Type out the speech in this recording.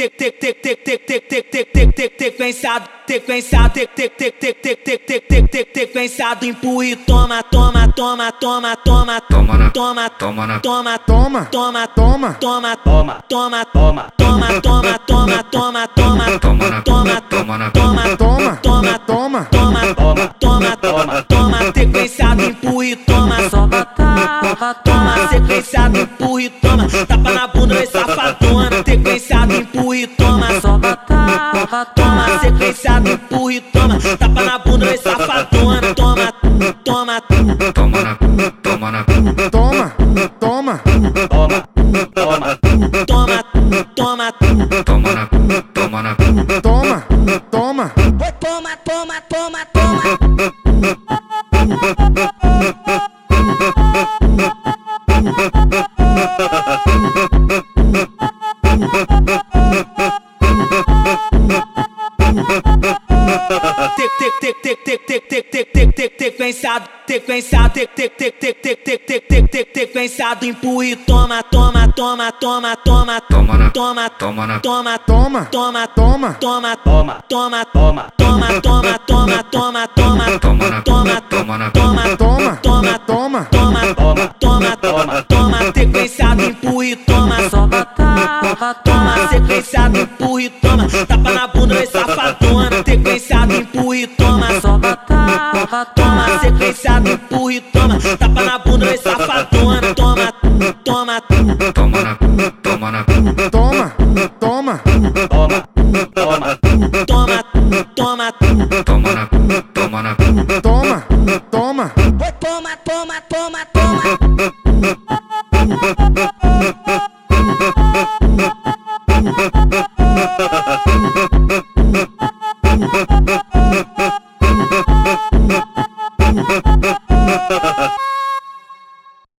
tic tic tic pensado empurre toma toma toma toma toma Toma toma toma toma Toma, toma toma, toma Toma, toma toma, toma toma toma toma toma Toma toma toma toma toma, toma toma, toma toma, toma toma toma sequenciado empurre toma toma toma toma sequenciado empurre toma tapa na bunda vai safadona empurre toma toma toma toma sequenciado empurre toma tapa na bunda vai safadona toma toma toma na, toma na, toma, toma, toma, toma, toma toma toma na, toma na, toma, toma. toma toma toma toma. tic tic pensado tic tic tic tic tic tic tic tic tic tic pensado empurre toma toma toma toma toma toma na, toma toma na, toma Toma, toma toma, toma toma, toma toma, toma toma toma toma toma toma na, toma toma na, toma toma, toma toma, toma toma, toma toma toma sequenciado empurre toma toma, toma, sequência do empurra e toma. Tapa na bunda, vem safadona, toma, toma, toma na bunda, toma na bunda. Toma, toma, toma, toma, toma, toma, toma na bunda, toma na bunda. Toma, toma, toma, toma, toma, toma.